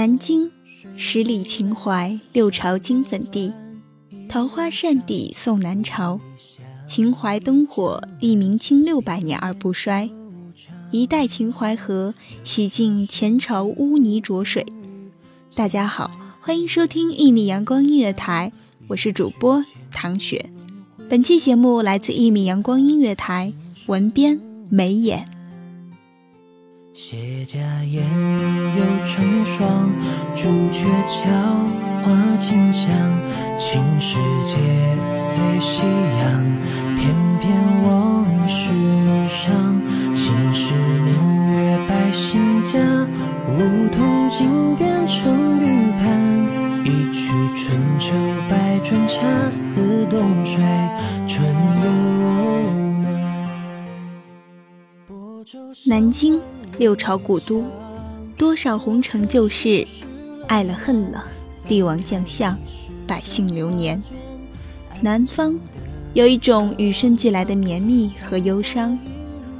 南京，十里秦淮，六朝金粉地，桃花扇底送南朝。秦淮灯火，历明清六百年而不衰。一代秦淮河，洗净前朝污泥浊水。大家好，欢迎收听一米阳光音乐台，我是主播唐雪。本期节目来自一米阳光音乐台，文编眉眼。谢家宴又成双，朱雀桥花径香，青石街随夕阳，翩翩往事上，秦时明月百姓家，梧桐竟变成绿盘，一曲春秋百转，恰似冬水春又暖。亳州南京，六朝古都，多少红尘旧事，爱了恨了，帝王将相，百姓流年。南方有一种与生俱来的绵密和忧伤，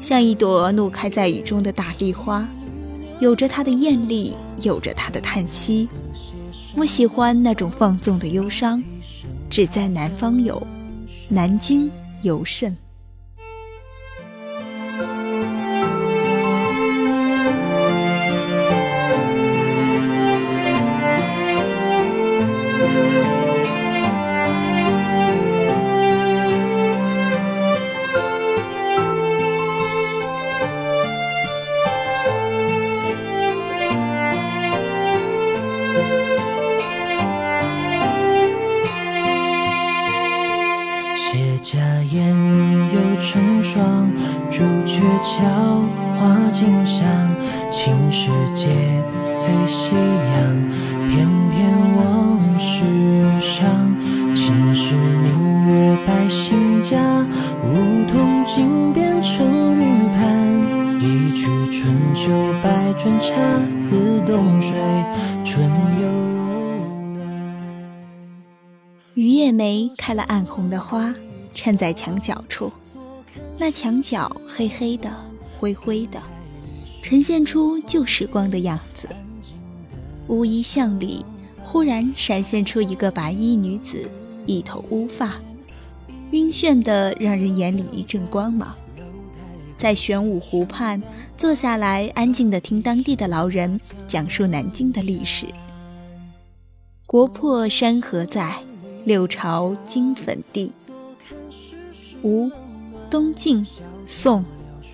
像一朵怒开在雨中的大丽花，有着它的艳丽，有着它的叹息。我喜欢那种放纵的忧伤，只在南方有，南京尤甚。朱雀桥花径香，青石街随夕阳，翩翩往事上。秦时明月百姓家，梧桐竟变成玉盘，一曲春秋百转，恰似冬水春又暖。榆叶梅开了暗红的花，衬在墙角处。那墙角黑黑的、灰灰的，呈现出旧时光的样子。乌衣巷里，忽然闪现出一个白衣女子，一头乌发，晕眩的让人眼里一阵光芒。在玄武湖畔坐下来，安静的听当地的老人讲述南京的历史。国破山河在，六朝金粉地。吴、东晋、宋、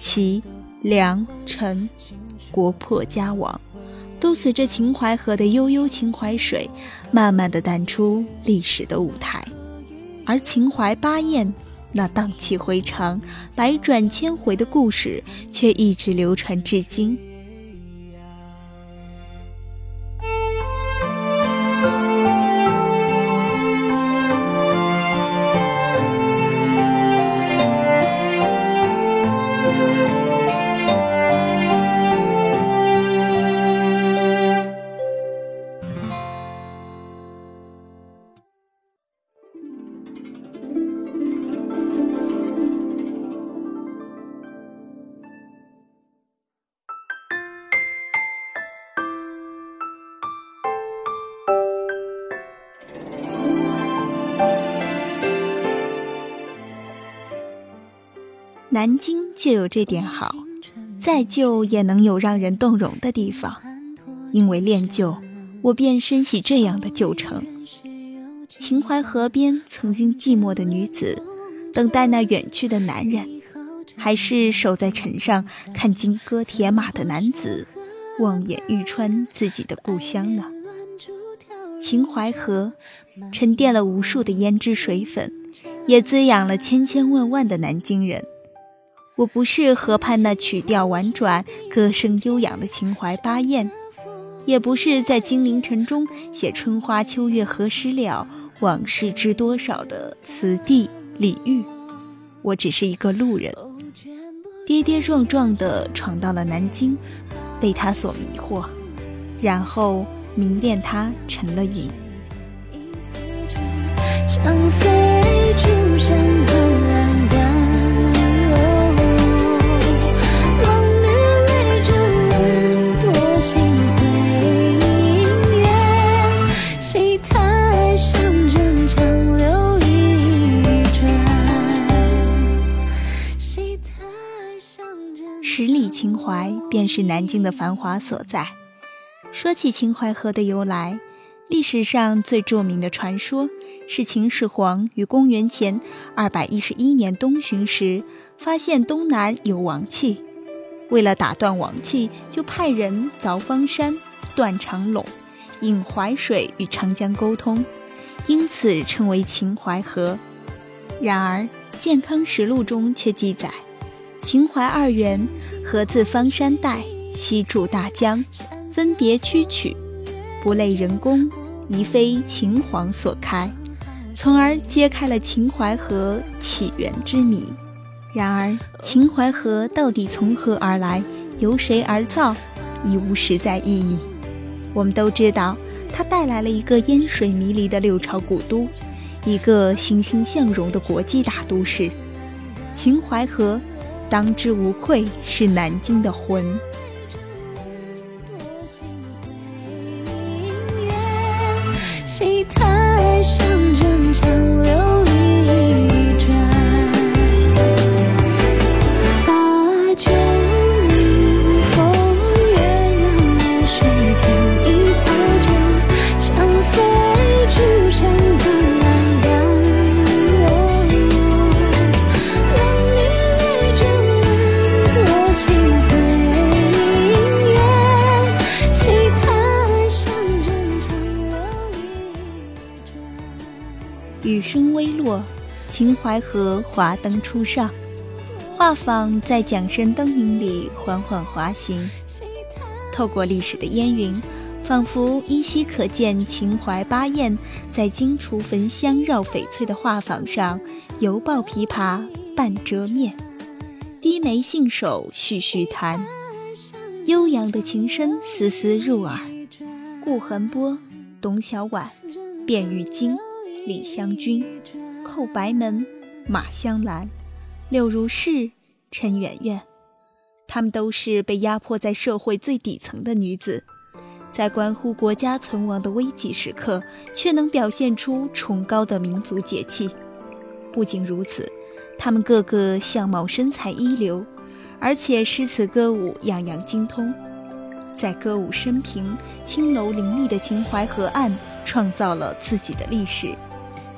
齐、梁、陈，国破家亡，都随着秦淮河的悠悠秦淮水，慢慢的淡出历史的舞台。而秦淮八艳那荡气回肠、百转千回的故事，却一直流传至今。南京就有这点好，再旧也能有让人动容的地方。因为恋旧，我便深喜这样的旧城。秦淮河边，曾经寂寞的女子，等待那远去的男人；还是守在城上看金戈铁马的男子，望眼欲穿自己的故乡呢？秦淮河沉淀了无数的胭脂水粉，也滋养了千千万万的南京人。我不是河畔那曲调婉转、歌声悠扬的秦淮八艳。也不是在金陵城中写“春花秋月何时了，往事知多少”的词帝李煜，我只是一个路人，跌跌撞撞地闯到了南京，被他所迷惑，然后迷恋他成了瘾。秦是南京的繁华所在。说起秦淮河的由来，历史上最著名的传说是秦始皇于公元前二百一十一年东巡时，发现东南有王气，为了打断王气，就派人凿方山、断长垄，引淮水与长江沟通，因此称为秦淮河。然而，《健康实录》中却记载。秦淮二源，河自方山带，西注大江，分别曲曲，不类人工，宜非秦皇所开，从而揭开了秦淮河起源之谜。然而，秦淮河到底从何而来，由谁而造，已无实在意义。我们都知道，它带来了一个烟水迷离的六朝古都，一个欣欣向荣的国际大都市——秦淮河。当之无愧是南京的魂。雨声微落，秦淮河华灯初上，画舫在桨声灯影里缓缓滑行。透过历史的烟云，仿佛依稀可见秦淮八艳在荆楚焚香绕翡翠的画舫上，犹抱琵琶半遮面，低眉信手续续弹，悠扬的琴声丝丝入耳。顾恒波、董小宛、卞玉京。李香君、寇白门、马香兰、柳如是、陈圆圆，她们都是被压迫在社会最底层的女子，在关乎国家存亡的危急时刻，却能表现出崇高的民族节气。不仅如此，她们个个相貌身材一流，而且诗词歌舞样样精通，在歌舞升平、青楼林立的秦淮河岸，创造了自己的历史。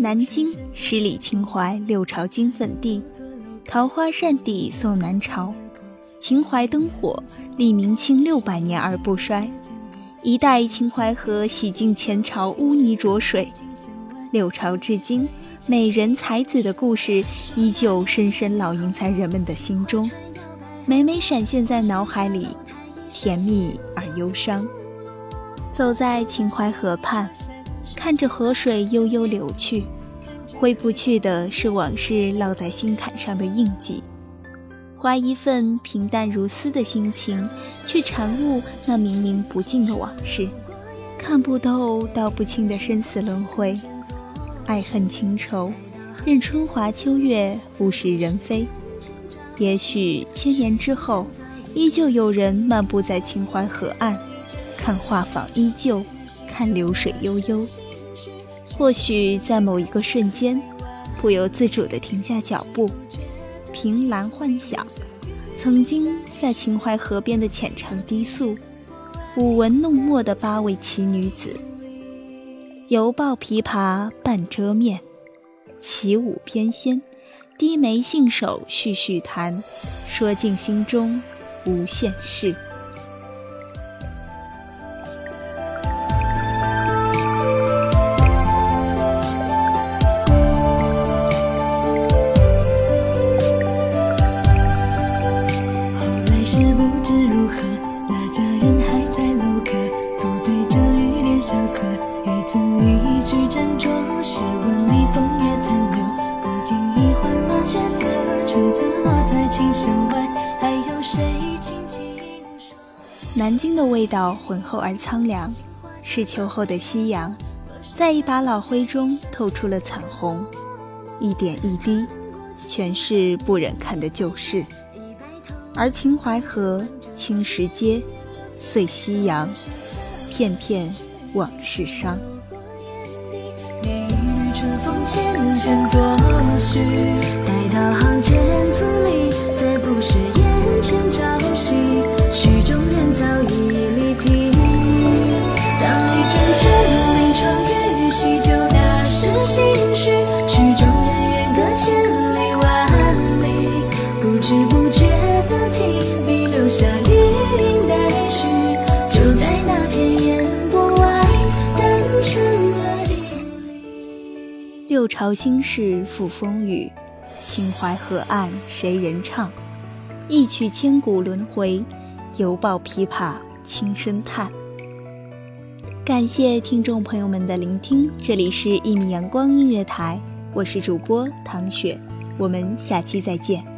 南京十里秦淮六朝金粉地，桃花扇底送南朝。秦淮灯火，历明清六百年而不衰。一代秦淮河洗尽前朝污泥浊水，六朝至今，美人才子的故事依旧深深烙印在人们的心中，每每闪现在脑海里，甜蜜而忧伤。走在秦淮河畔。看着河水悠悠流去，挥不去的是往事烙在心坎上的印记。花一份平淡如丝的心情，去缠悟那明明不尽的往事，看不透道不清的生死轮回，爱恨情仇，任春华秋月，物是人非。也许千年之后，依旧有人漫步在秦淮河岸，看画舫依旧，看流水悠悠。或许在某一个瞬间，不由自主地停下脚步。凭栏幻想，曾经在秦淮河边的浅唱低诉，舞文弄墨的八位奇女子，犹抱琵琶半遮面，起舞翩跹，低眉信手续续弹，说尽心中无限事。南京的味道浑厚而苍凉，是秋后的夕阳，在一把老灰中透出了彩虹，一点一滴，全是不忍看的旧事。而秦淮河、青石街、碎夕阳，片片往事伤。待到行间字里，再不是眼前朝夕。曲中人早理。六朝心事付风雨，秦淮河岸谁人唱？一曲千古轮回。犹抱琵琶，轻声叹。感谢听众朋友们的聆听，这里是《一米阳光音乐台》，我是主播唐雪，我们下期再见。